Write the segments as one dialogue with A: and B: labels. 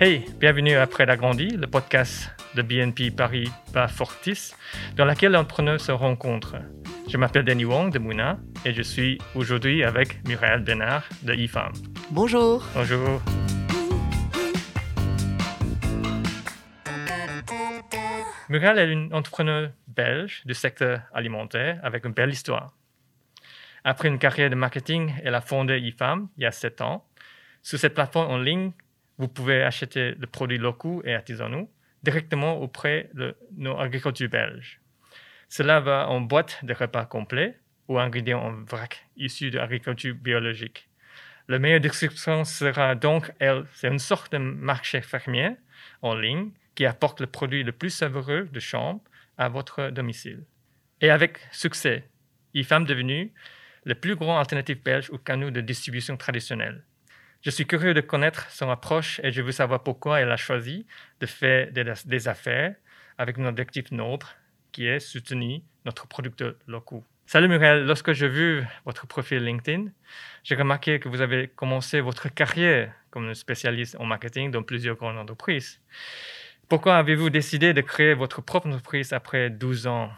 A: Hey, bienvenue à Après l'agrandi, le podcast de BNP Paris Bas Fortis, dans lequel l'entrepreneur se rencontre. Je m'appelle Danny Wong de Mouna et je suis aujourd'hui avec Muriel Benard de IFAM.
B: Bonjour.
A: Bonjour. Muriel est une entrepreneure belge du secteur alimentaire avec une belle histoire. Après une carrière de marketing, elle a fondé IFAM il y a sept ans. Sur cette plateforme en ligne, vous pouvez acheter des produits locaux et artisanaux directement auprès de nos agriculteurs belges. Cela va en boîte de repas complets ou ingrédients en vrac issus de l'agriculture biologique. La meilleure description sera donc, elle, c'est une sorte de marché fermier en ligne qui apporte le produit le plus savoureux de chambre à votre domicile. Et avec succès, IFAM devenu le plus grand alternative belge au canaux de distribution traditionnel. Je suis curieux de connaître son approche et je veux savoir pourquoi elle a choisi de faire des, affaires avec un objectif noble qui est soutenir notre producteur locaux. Salut Muriel, lorsque j'ai vu votre profil LinkedIn, j'ai remarqué que vous avez commencé votre carrière comme spécialiste en marketing dans plusieurs grandes entreprises. Pourquoi avez-vous décidé de créer votre propre entreprise après 12 ans?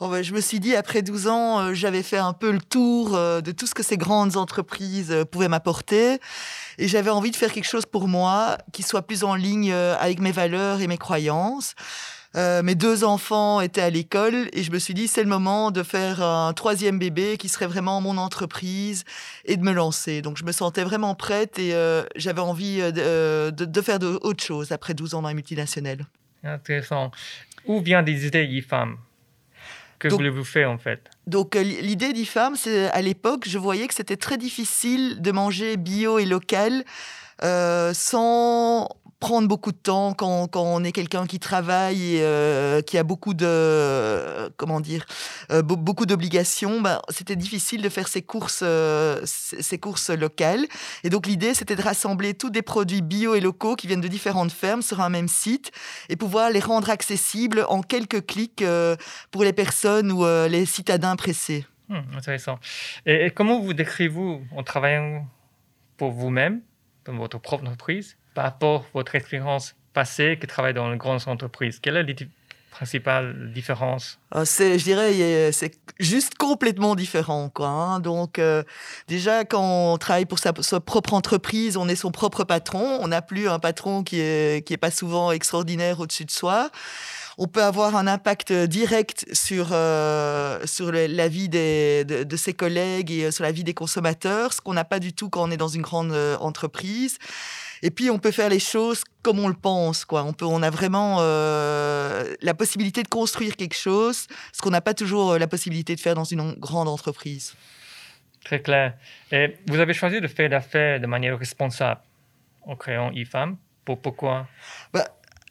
B: Oh, je me suis dit, après 12 ans, euh, j'avais fait un peu le tour euh, de tout ce que ces grandes entreprises euh, pouvaient m'apporter. Et j'avais envie de faire quelque chose pour moi qui soit plus en ligne avec mes valeurs et mes croyances. mes deux enfants étaient à l'école et je me suis dit c'est le moment de faire un troisième bébé qui serait vraiment mon entreprise et de me lancer. Donc je me sentais vraiment prête et j'avais envie de, de, faire autre chose après 12 ans dans les multinationales.
A: Intéressant. Où vient des idées e-femmes que voulez-vous faire en fait.
B: Donc euh, l'idée d'IFAM, c'est à l'époque, je voyais que c'était très difficile de manger bio et local euh, sans prendre beaucoup de temps quand, on est quelqu'un qui travaille et euh, qui a beaucoup de comment dire euh, beaucoup d'obligations ben, c'était difficile de faire ses courses euh, ces courses locales. Et donc l'idée c'était de rassembler tous des produits bio et locaux qui viennent de différentes fermes sur un même site et pouvoir les rendre accessibles en quelques clics pour les personnes ou les citadins pressés.
A: Hmm, intéressant. Et, et comment vous décrivez-vous en travaillant pour vous-même dans votre propre entreprise par rapport à votre expérience passée qui travaille dans une grande entreprise Quelle est la principale différence?
B: Ah, c'est, Je dirais, c'est juste complètement différent. Quoi, hein. Donc, euh, déjà, quand on travaille pour sa, propre entreprise, on est son propre patron. On n'a plus un patron qui est, qui est pas souvent extraordinaire au-dessus de soi on peut avoir un impact direct sur, euh, sur la vie des, de, ses collègues et euh, sur la vie des consommateurs, ce qu'on n'a pas du tout quand on est dans une grande entreprise. Et puis, on peut faire les choses comme on le pense. Quoi. On, peut, on a vraiment euh, la possibilité de construire quelque chose, ce qu'on n'a pas toujours euh, la possibilité de faire dans une grande entreprise.
A: Très clair. Et vous avez choisi de faire l'affaire de manière responsable en créant IFAM. Pour, pourquoi?
B: Bah,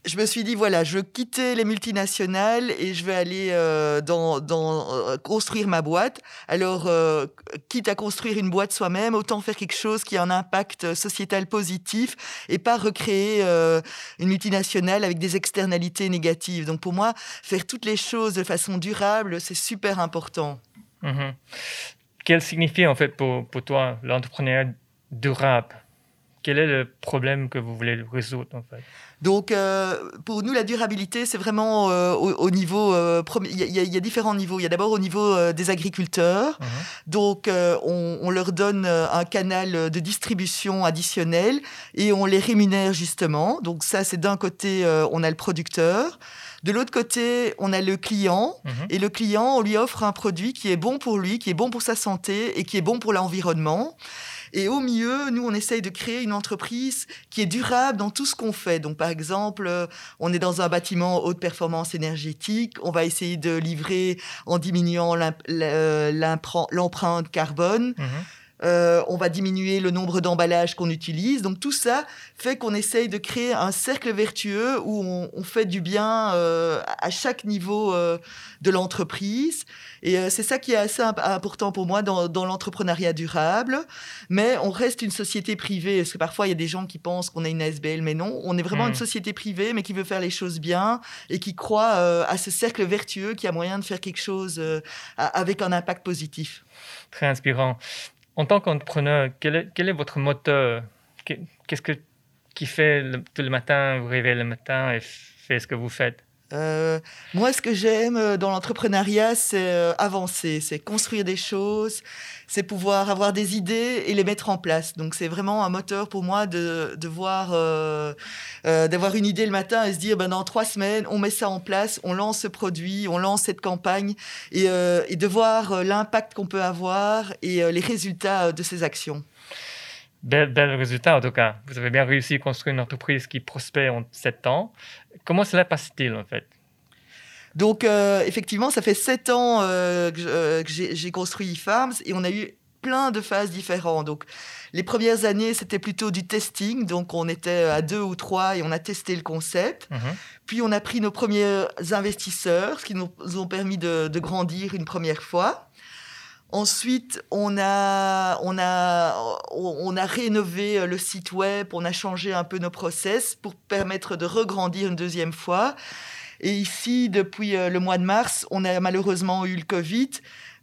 B: je me suis dit, voilà, je veux quitter les multinationales et je vais aller euh, euh, construire ma boîte. Alors, euh, quitte à construire une boîte soi-même, autant faire quelque chose qui a un impact sociétal positif et pas recréer une multinationale avec des externalités négatives. Donc, pour moi, faire toutes les choses de façon durable, c'est super important.
A: Mm-hmm. Quel signifie en fait pour, pour toi l'entrepreneuriat durable? Quel est le problème que vous voulez résoudre en fait?
B: Donc, euh, pour nous, la durabilité, c'est vraiment euh, au, niveau. Euh, il y, a différents niveaux. Il y a d'abord au niveau des agriculteurs. Uh-huh. Donc, on, on, leur donne un canal de distribution additionnel et on les rémunère justement. Donc, ça, c'est d'un côté, on a le producteur. De l'autre côté, on a le client. Uh-huh. Et le client, on lui offre un produit qui est bon pour lui, qui est bon pour sa santé et qui est bon pour l'environnement. Et au milieu, nous, on essaye de créer une entreprise qui est durable dans tout ce qu'on fait. Donc, par exemple, euh, on est dans un bâtiment haute performance énergétique. On va essayer de livrer en diminuant l'empreinte carbone. Mhm. Euh, on va diminuer le nombre d'emballages qu'on utilise. Donc tout ça fait qu'on essaye de créer un cercle vertueux où on, fait du bien euh, à chaque niveau de l'entreprise. Et euh, c'est ça qui est assez important pour moi dans, l'entrepreneuriat durable. Mais on reste une société privée, parce que parfois il y a des gens qui pensent qu'on est une ASBL, mais non. On est vraiment une hmm. société privée, mais qui veut faire les choses bien et qui croit euh, à ce cercle vertueux qui a moyen de faire quelque chose euh, avec un impact positif.
A: Très inspirant. En tant qu'entrepreneur, quel est, votre moteur? Qu'est-ce que, qui fait tout le matin, vous réveillez le matin et fait ce que vous faites?
B: Euh, moi, ce que j'aime euh, dans l'entrepreneuriat, c'est euh, avancer, c'est construire des choses, c'est pouvoir avoir des idées et les mettre en place. Donc, c'est vraiment un moteur pour moi de, voir, d'avoir une idée le matin et se dire, ben, dans trois semaines, on met ça en place, on lance ce produit, on lance cette campagne et de voir l'impact qu'on peut avoir et les résultats de ces actions.
A: Bel, bel, résultat en tout cas. Vous avez bien réussi à construire une entreprise qui prospère en sept ans. Comment cela passe-t-il en fait?
B: Donc euh, effectivement, ça fait sept ans euh, que euh, j'ai construit eFarms et on a eu plein de phases différentes. Donc les premières années, c'était plutôt du testing. Donc on était à deux ou trois et on a testé le concept. Mhm. Puis on a pris nos premiers investisseurs, ce qui nous ont permis de, de grandir une première fois. Ensuite, on a, on, a, on a rénové euh, le site web, on a changé un peu nos process pour permettre de regrandir une deuxième fois. Et ici, depuis euh, le mois de mars, on a malheureusement eu le Covid,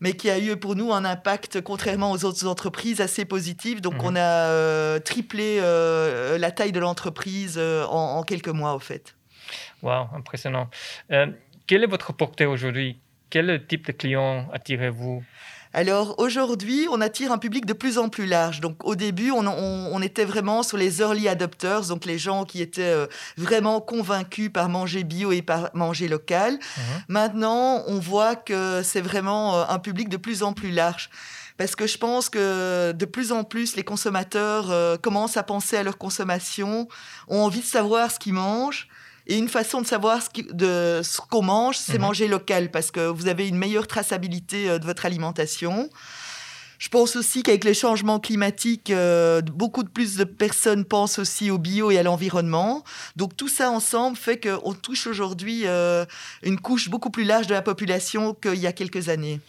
B: mais qui a eu pour nous un impact, contrairement aux autres entreprises, assez positif. Donc, mhm. on a euh, triplé la taille de l'entreprise en, quelques mois, au fait.
A: Wow, impressionnant. quel est votre portée aujourd'hui? Quel type de clients attirez-vous?
B: Alors aujourd'hui, on attire un public de plus en plus large. Donc au début, on, était vraiment sur les early adopters, donc les gens qui étaient euh, vraiment convaincus par manger bio et par manger local. Mhm. Maintenant, on voit que c'est vraiment euh, un public de plus en plus large parce que je pense que de plus en plus les consommateurs euh, commencent à penser à leur consommation, ont envie de savoir ce qu'ils mangent et une façon de savoir ce qu'on mange, c'est mhm. manger local parce que vous avez une meilleure traçabilité euh, de votre alimentation. Je pense aussi qu'avec les changements climatiques, euh, beaucoup de plus de personnes pensent aussi au bio et à l'environnement. Donc tout ça ensemble fait qu'on touche aujourd'hui euh, une couche beaucoup plus large de la population qu'il y a quelques années.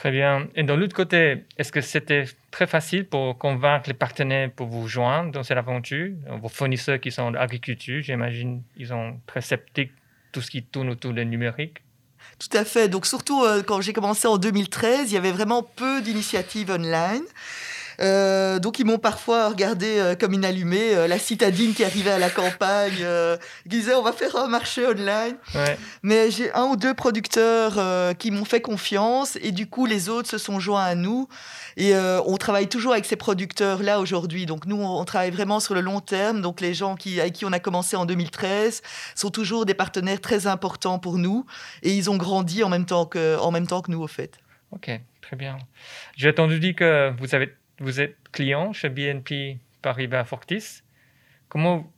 A: Très bien. Et de l'autre côté, est-ce que c'était très facile pour convaincre les partenaires pour vous joindre dans cette aventure? Vos fournisseurs qui sont d'agriculture, j'imagine, ils sont très sceptiques tout ce qui tourne autour du numérique.
B: Tout à fait. Donc surtout euh, quand j'ai commencé en 2013, il y avait vraiment peu d'initiatives online. Euh, donc ils m'ont parfois regardé euh, comme une allumée, euh, la citadine qui arrivait à la campagne, qui disait on va faire un marché online. Mais j'ai un ou deux producteurs qui m'ont fait confiance et du coup les autres se sont joints à nous. Et on travaille toujours avec ces producteurs-là aujourd'hui. Donc nous, on, travaille vraiment sur le long terme. Donc les gens qui, avec qui on a commencé en 2013 sont toujours des partenaires très importants pour nous. Et ils ont grandi en même temps que, en même temps que nous, au fait.
A: Ok, très bien. J'ai entendu dire que vous avez vous êtes client chez BNP Paribas Fortis. Comment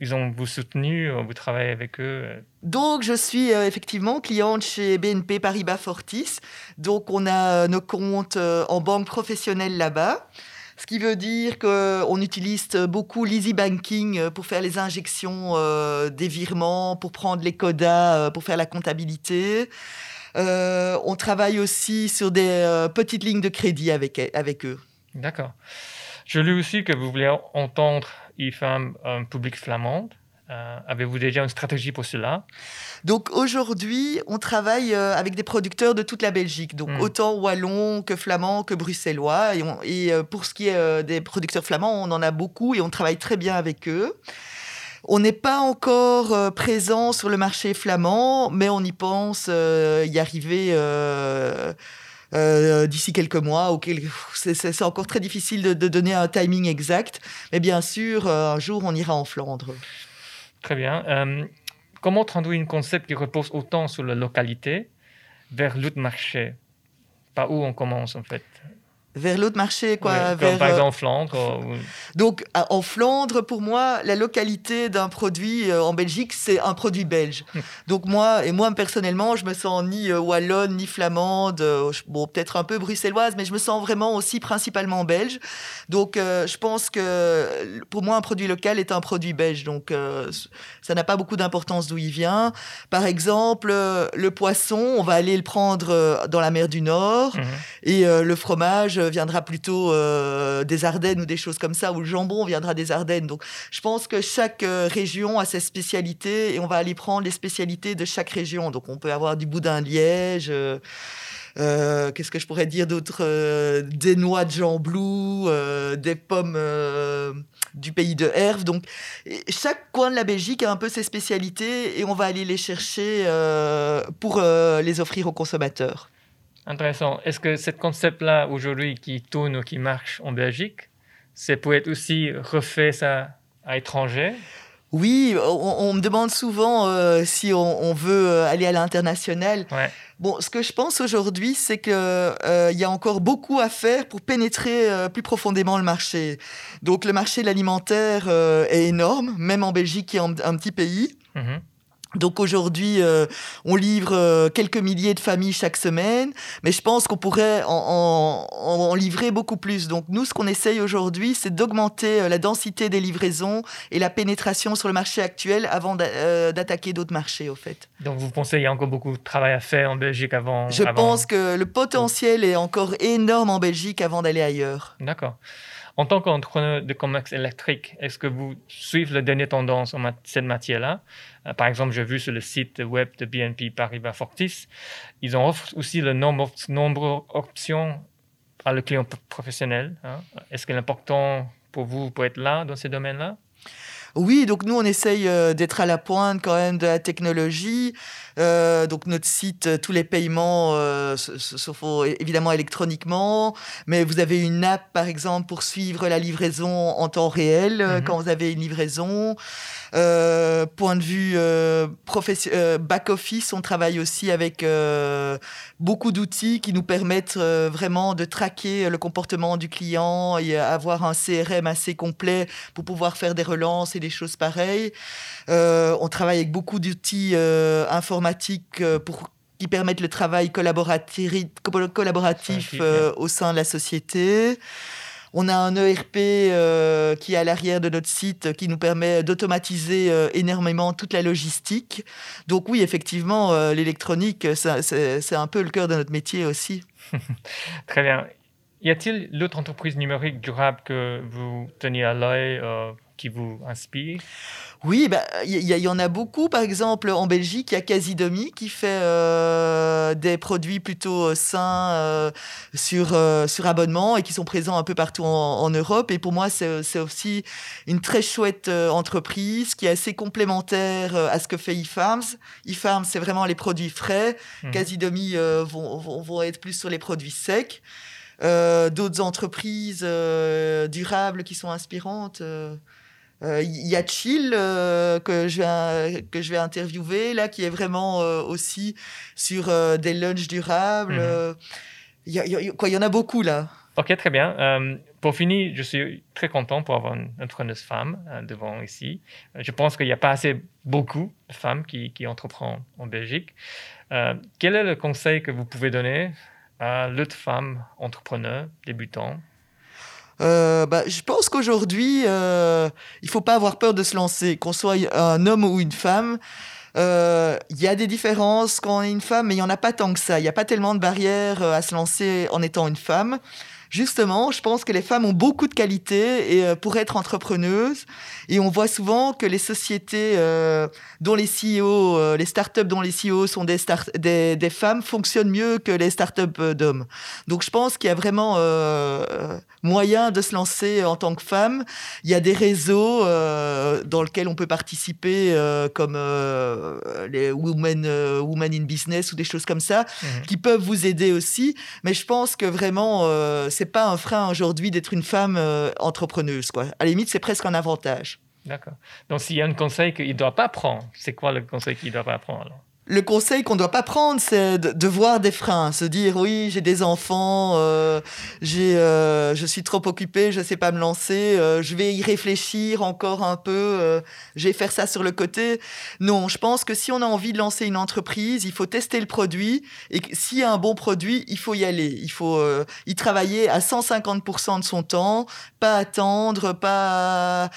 A: ils ont vous soutenu, vous travaillez avec eux
B: Donc, je suis euh, effectivement cliente chez BNP Paribas Fortis. Donc, on a euh, nos comptes euh, en banque professionnelle là-bas. Ce qui veut dire qu'on utilise beaucoup l'easy banking pour faire les injections des virements, pour prendre les codas, pour faire la comptabilité. Euh, on travaille aussi sur des euh, petites lignes de crédit avec, avec eux.
A: D'accord. Je lis aussi que vous voulez entendre IFAM un public flamand. Euh, avez-vous déjà une stratégie pour cela?
B: Donc aujourd'hui, on travaille avec des producteurs de toute la Belgique, donc hmm. autant wallons que flamands que bruxellois. Et, et pour ce qui est des producteurs flamands, on en a beaucoup et on travaille très bien avec eux. On n'est pas encore euh, présent sur le marché flamand, mais on y pense euh, y arriver euh, d'ici quelques mois. C'est encore très difficile de, donner un timing exact, mais bien sûr, un jour, on ira en Flandre.
A: Très bien. comment traduire un concept qui repose autant sur la localité vers l'autre marché? Par où on commence en fait
B: vers l'autre marché, quoi.
A: vers, par exemple en Flandre.
B: Donc, en Flandre, pour moi, la localité d'un produit euh, en Belgique, c'est un produit belge. Donc, moi, et moi, personnellement, je me sens ni euh, wallonne, ni flamande, euh, bon, peut-être un peu bruxelloise, mais je me sens vraiment aussi principalement belge. Donc, je pense que pour moi, un produit local est un produit belge. Donc, ça n'a pas beaucoup d'importance d'où il vient. Par exemple, le poisson, on va aller le prendre dans la mer du Nord. Hum. Et le fromage, viendra plutôt euh, des Ardennes ou des choses comme ça, ou le jambon viendra des Ardennes. Donc, je pense que chaque euh, région a ses spécialités et on va aller prendre les spécialités de chaque région. Donc, on peut avoir du boudin Liège. qu'est-ce que je pourrais dire d'autre Des noix de jamblou, des pommes du pays de Herve. Donc, chaque coin de la Belgique a un peu ses spécialités et on va aller les chercher pour les offrir aux consommateurs.
A: Intéressant. Est-ce que ce concept-là, aujourd'hui, qui tourne ou qui marche en Belgique, c'est pour être aussi refait ça à l'étranger?
B: Oui, on, me demande souvent euh, si on, veut euh, aller à l'international. Bon, ce que je pense aujourd'hui, c'est qu'il euh, y a encore beaucoup à faire pour pénétrer plus profondément le marché. Donc, le marché de l'alimentaire est énorme, même en Belgique, qui est un, petit pays. Mhm. Donc aujourd'hui, euh, on livre euh, quelques milliers de familles chaque semaine, mais je pense qu'on pourrait en, livrer beaucoup plus. Donc nous, ce qu'on essaye aujourd'hui, c'est d'augmenter euh, la densité des livraisons et la pénétration sur le marché actuel avant d'attaquer d'autres marchés, au fait.
A: Donc vous pensez qu'il y a encore beaucoup de travail à faire en Belgique avant
B: Je pense que le potentiel est encore énorme en Belgique avant d'aller ailleurs.
A: D'accord. En tant qu'entrepreneur de commerce électrique, est-ce que vous suivez les dernières tendances en cette matière-là? Euh, Par exemple, j'ai vu sur le site web de BNP Paribas Fortis, ils ont offert aussi le nombre, nombre d'options à le client professionnel. Hein. Est-ce que l'important pour vous pour être là dans ces domaines-là?
B: Oui, donc nous, on essaye euh, d'être à la pointe quand même de la technologie. Euh, donc notre site, euh, tous les paiements euh, se, font évidemment électroniquement, mais vous avez une app par exemple pour suivre la livraison en temps réel mhm. quand vous avez une livraison. point de vue back office, on travaille aussi avec beaucoup d'outils qui nous permettent vraiment de traquer le comportement du client et avoir un CRM assez complet pour pouvoir faire des relances et des choses pareilles. on travaille avec beaucoup d'outils informatiques euh, pour qui permettent le travail collaboratif, collaboratif euh, au sein de la société. On a un ERP euh, qui est à l'arrière de notre site qui nous permet d'automatiser énormément toute la logistique. Donc oui, effectivement, l'électronique, c'est un peu le cœur de notre métier aussi.
A: Très bien. Y a-t-il l'autre entreprise numérique durable que vous teniez à l'œil qui vous inspire
B: oui, bah, il y, en a beaucoup. Par exemple, en Belgique, il y a Casidomi qui fait euh, des produits plutôt euh, sains euh, sur, sur abonnement et qui sont présents un peu partout en, Europe. Et pour moi, c'est aussi une très chouette entreprise qui est assez complémentaire à ce que fait eFarms. eFarms, c'est vraiment les produits frais. Mmh. Casidomi vont, vont, vont, être plus sur les produits secs. D'autres entreprises durables qui sont inspirantes. Euh, y a Chill euh, que, je vais, que je vais interviewer, là, qui est vraiment euh, aussi sur des lunchs durables. Il mhm. y, quoi, y en a beaucoup, là.
A: Ok, très bien. pour finir, je suis très content pour avoir une entrepreneuse femme devant ici. Je pense qu'il n'y a pas assez beaucoup de femmes qui, qui entreprennent en Belgique. quel est le conseil que vous pouvez donner à l'autre femme entrepreneur débutant?
B: Euh, bah, je pense qu'aujourd'hui, euh, il faut pas avoir peur de se lancer, qu'on soit un homme ou une femme. Euh, il y a des différences quand on est une femme, mais il y en a pas tant que ça. Il n'y a pas tellement de barrières euh, à se lancer en étant une femme justement, je pense que les femmes ont beaucoup de qualités et, euh, pour être entrepreneuses. Et on voit souvent que les sociétés euh, dont les CEO, euh, les startups dont les CEO sont des, des, des, femmes fonctionnent mieux que les startups d'hommes. Donc je pense qu'il y a vraiment moyen de se lancer en tant que femme. Il y a des réseaux dans lesquels on peut participer, comme les Women, Women in Business ou des choses comme ça, mmh. qui peuvent vous aider aussi. Mais je pense que vraiment, c'est pas un frein aujourd'hui d'être une femme euh, entrepreneuse. Quoi. À la limite, c'est presque un avantage.
A: D'accord. Donc, s'il y a un conseil qu'il ne doit pas prendre, c'est quoi le conseil qu'il ne doit pas prendre
B: le conseil qu'on ne doit pas prendre, c'est de, voir des freins, se dire oui, j'ai des enfants, euh, j'ai, euh, je suis trop occupé, je ne sais pas me lancer, euh, je vais y réfléchir encore un peu, je vais faire ça sur le côté. Non, je pense que si on a envie de lancer une entreprise, il faut tester le produit et s'il y a un bon produit, il faut y aller, il faut y travailler à 150% de son temps, pas attendre, pas euh,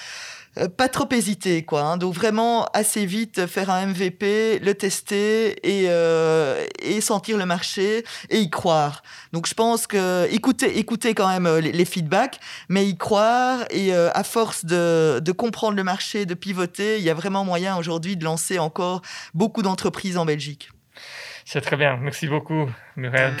B: pas trop hésiter, quoi. Hein. Donc vraiment assez vite faire un MVP, le tester et, euh, et sentir le marché et y croire. Donc je pense que écouter, écouter quand même euh, les, feedbacks, mais y croire et à force de, de comprendre le marché, de pivoter, il y a vraiment moyen aujourd'hui de lancer encore beaucoup d'entreprises en Belgique.
A: C'est très bien. Merci beaucoup, Muriel.